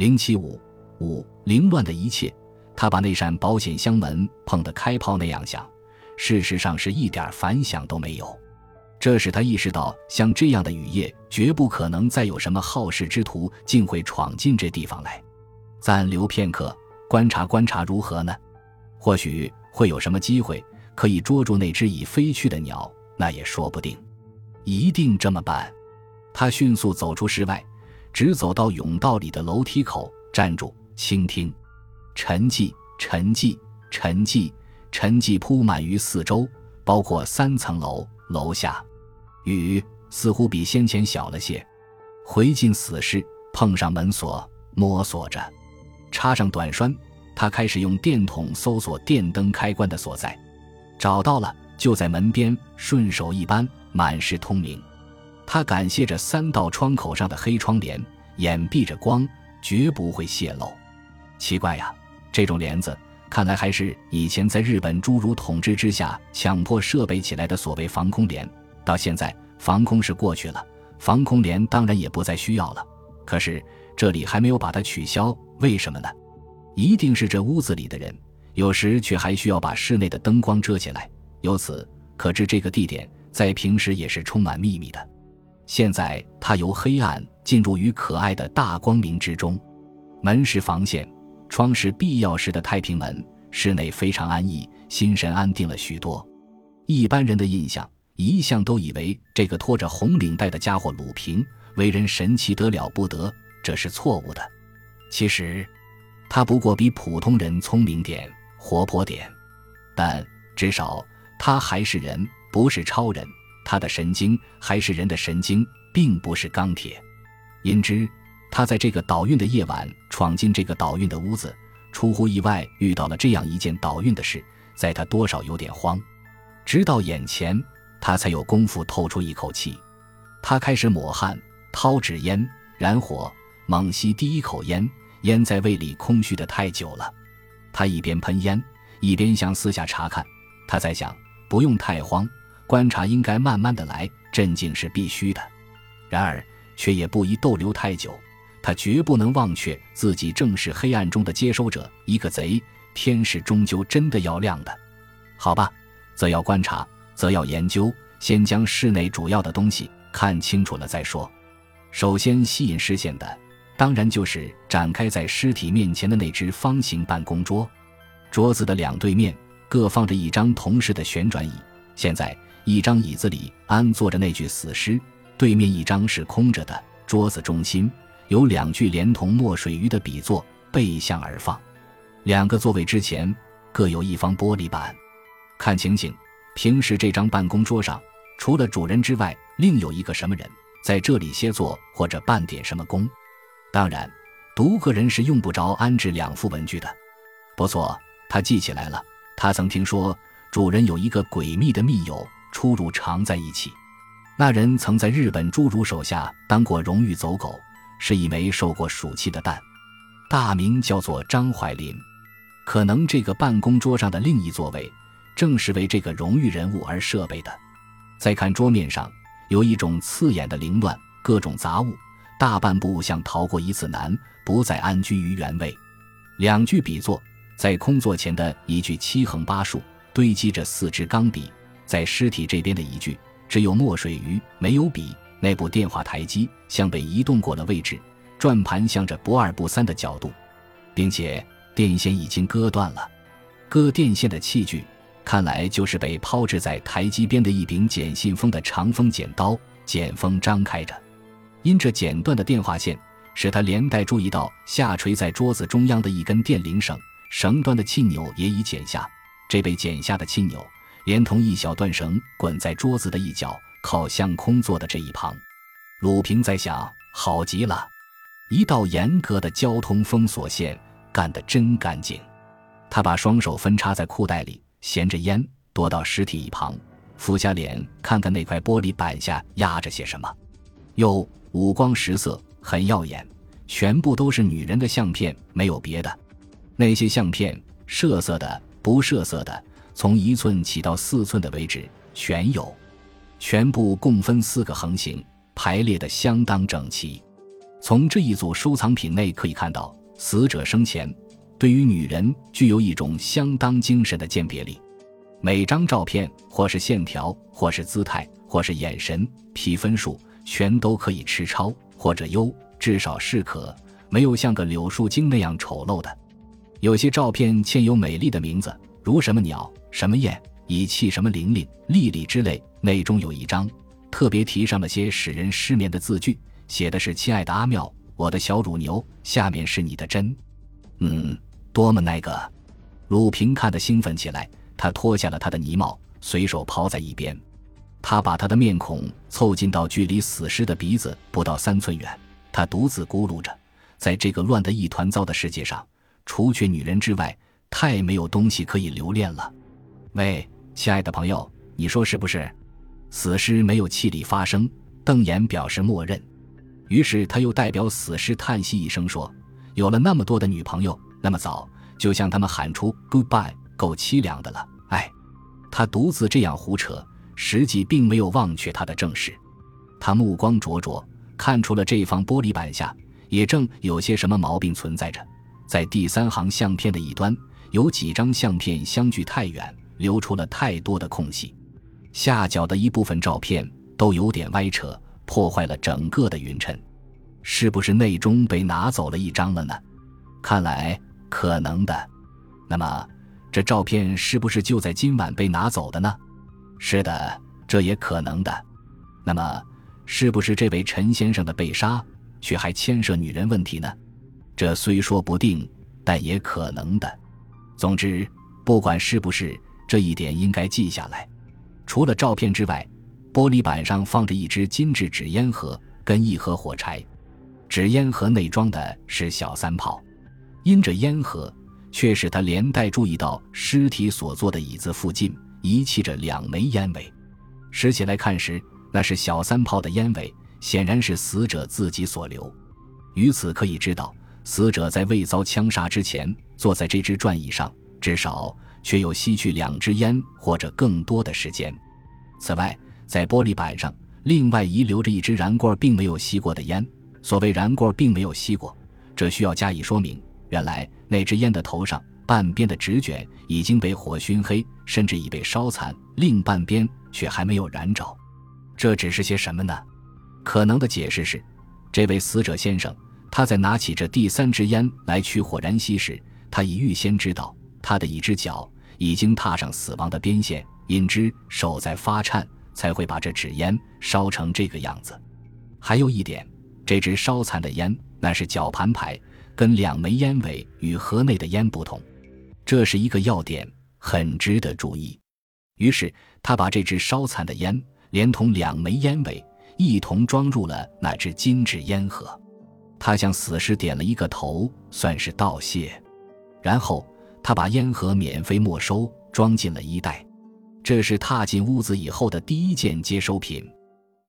零七五五凌乱的一切，他把那扇保险箱门碰得开炮那样响，事实上是一点反响都没有。这使他意识到，像这样的雨夜，绝不可能再有什么好事之徒竟会闯进这地方来。暂留片刻，观察观察如何呢？或许会有什么机会可以捉住那只已飞去的鸟，那也说不定。一定这么办。他迅速走出室外，直走到甬道里的楼梯口，站住，倾听。沉寂，沉寂，沉寂，沉寂铺满于四周，包括三层楼楼下。雨似乎比先前小了些，回进死室，碰上门锁，摸索着，插上短栓。他开始用电筒搜索电灯开关的所在，找到了，就在门边，顺手一扳，满是通明。他感谢着三道窗口上的黑窗帘，掩蔽着光，绝不会泄露。奇怪呀，这种帘子看来还是以前在日本诸如统治之下强迫设备起来的所谓防空帘。到现在，防空是过去了，防空帘当然也不再需要了。可是这里还没有把它取消，为什么呢？一定是这屋子里的人，有时却还需要把室内的灯光遮起来。由此可知，这个地点在平时也是充满秘密的。现在，他由黑暗进入于可爱的大光明之中。门是防线，窗是必要时的太平门。室内非常安逸，心神安定了许多。一般人的印象。一向都以为这个拖着红领带的家伙鲁平为人神奇得了不得，这是错误的。其实，他不过比普通人聪明点、活泼点，但至少他还是人，不是超人。他的神经还是人的神经，并不是钢铁。因之，他在这个倒运的夜晚闯进这个倒运的屋子，出乎意外遇到了这样一件倒运的事，在他多少有点慌，直到眼前。他才有功夫透出一口气，他开始抹汗，掏纸烟，燃火，猛吸第一口烟。烟在胃里空虚的太久了，他一边喷烟，一边向四下查看。他在想，不用太慌，观察应该慢慢的来，镇静是必须的。然而，却也不宜逗留太久。他绝不能忘却自己正是黑暗中的接收者，一个贼。天是终究真的要亮的，好吧，则要观察。则要研究，先将室内主要的东西看清楚了再说。首先吸引视线的，当然就是展开在尸体面前的那只方形办公桌。桌子的两对面各放着一张同式的旋转椅。现在一张椅子里安坐着那具死尸，对面一张是空着的。桌子中心有两具连同墨水鱼的笔座背向而放。两个座位之前各有一方玻璃板。看情形。平时这张办公桌上，除了主人之外，另有一个什么人在这里歇坐或者办点什么工？当然，独个人是用不着安置两副文具的。不错，他记起来了，他曾听说主人有一个诡秘的密友，出入常在一起。那人曾在日本侏儒手下当过荣誉走狗，是一枚受过暑气的蛋，大名叫做张怀林。可能这个办公桌上的另一座位。正是为这个荣誉人物而设备的。再看桌面上，有一种刺眼的凌乱，各种杂物，大半部像逃过一次难，不再安居于原位。两具笔座，在空座前的一具七横八竖，堆积着四支钢笔；在尸体这边的一具，只有墨水鱼，没有笔。那部电话台机像被移动过了位置，转盘向着不二不三的角度，并且电线已经割断了。割电线的器具。看来就是被抛掷在台机边的一柄剪信封的长锋剪刀，剪锋张开着。因这剪断的电话线，使他连带注意到下垂在桌子中央的一根电铃绳，绳端的气钮也已剪下。这被剪下的气钮，连同一小段绳，滚在桌子的一角，靠向空座的这一旁。鲁平在想：好极了，一道严格的交通封锁线，干得真干净。他把双手分插在裤袋里。衔着烟，躲到尸体一旁，俯下脸看看那块玻璃板下压着些什么。哟，五光十色，很耀眼，全部都是女人的相片，没有别的。那些相片，设色的、不设色的，从一寸起到四寸的位置，全有。全部共分四个横行，排列的相当整齐。从这一组收藏品内可以看到，死者生前对于女人具有一种相当精神的鉴别力。每张照片，或是线条，或是姿态，或是眼神，批分数全都可以吃超或者优，至少是可，没有像个柳树精那样丑陋的。有些照片嵌有美丽的名字，如什么鸟、什么燕、以气什么灵灵、丽丽之类。内中有一张特别提上了些使人失眠的字句，写的是“亲爱的阿妙，我的小乳牛”，下面是你的针。嗯，多么那个！鲁平看得兴奋起来。他脱下了他的呢帽，随手抛在一边。他把他的面孔凑近到距离死尸的鼻子不到三寸远。他独自咕噜着，在这个乱得一团糟的世界上，除却女人之外，太没有东西可以留恋了。喂，亲爱的朋友，你说是不是？死尸没有气力发声，瞪眼表示默认。于是他又代表死尸叹息一声说：“有了那么多的女朋友，那么早就向他们喊出 goodbye。”够凄凉的了，哎，他独自这样胡扯，实际并没有忘却他的正事。他目光灼灼，看出了这方玻璃板下也正有些什么毛病存在着。在第三行相片的一端，有几张相片相距太远，留出了太多的空隙。下角的一部分照片都有点歪扯，破坏了整个的匀称。是不是内中被拿走了一张了呢？看来可能的。那么。这照片是不是就在今晚被拿走的呢？是的，这也可能的。那么，是不是这位陈先生的被杀，却还牵涉女人问题呢？这虽说不定，但也可能的。总之，不管是不是，这一点应该记下来。除了照片之外，玻璃板上放着一只金质纸烟盒跟一盒火柴，纸烟盒内装的是小三炮，因着烟盒。却使他连带注意到尸体所坐的椅子附近遗弃着两枚烟尾，拾起来看时，那是小三炮的烟尾，显然是死者自己所留。于此可以知道，死者在未遭枪杀之前，坐在这只转椅上，至少却有吸去两支烟或者更多的时间。此外，在玻璃板上另外遗留着一支燃罐并没有吸过的烟。所谓燃罐并没有吸过，这需要加以说明。原来那支烟的头上半边的纸卷已经被火熏黑，甚至已被烧残，另半边却还没有燃着。这只是些什么呢？可能的解释是，这位死者先生他在拿起这第三支烟来取火燃息时，他已预先知道他的一只脚已经踏上死亡的边线，因之手在发颤，才会把这纸烟烧成这个样子。还有一点，这支烧残的烟那是绞盘牌。跟两枚烟尾与盒内的烟不同，这是一个要点，很值得注意。于是他把这支烧残的烟连同两枚烟尾一同装入了那只金质烟盒。他向死尸点了一个头，算是道谢。然后他把烟盒免费没收，装进了衣袋。这是踏进屋子以后的第一件接收品。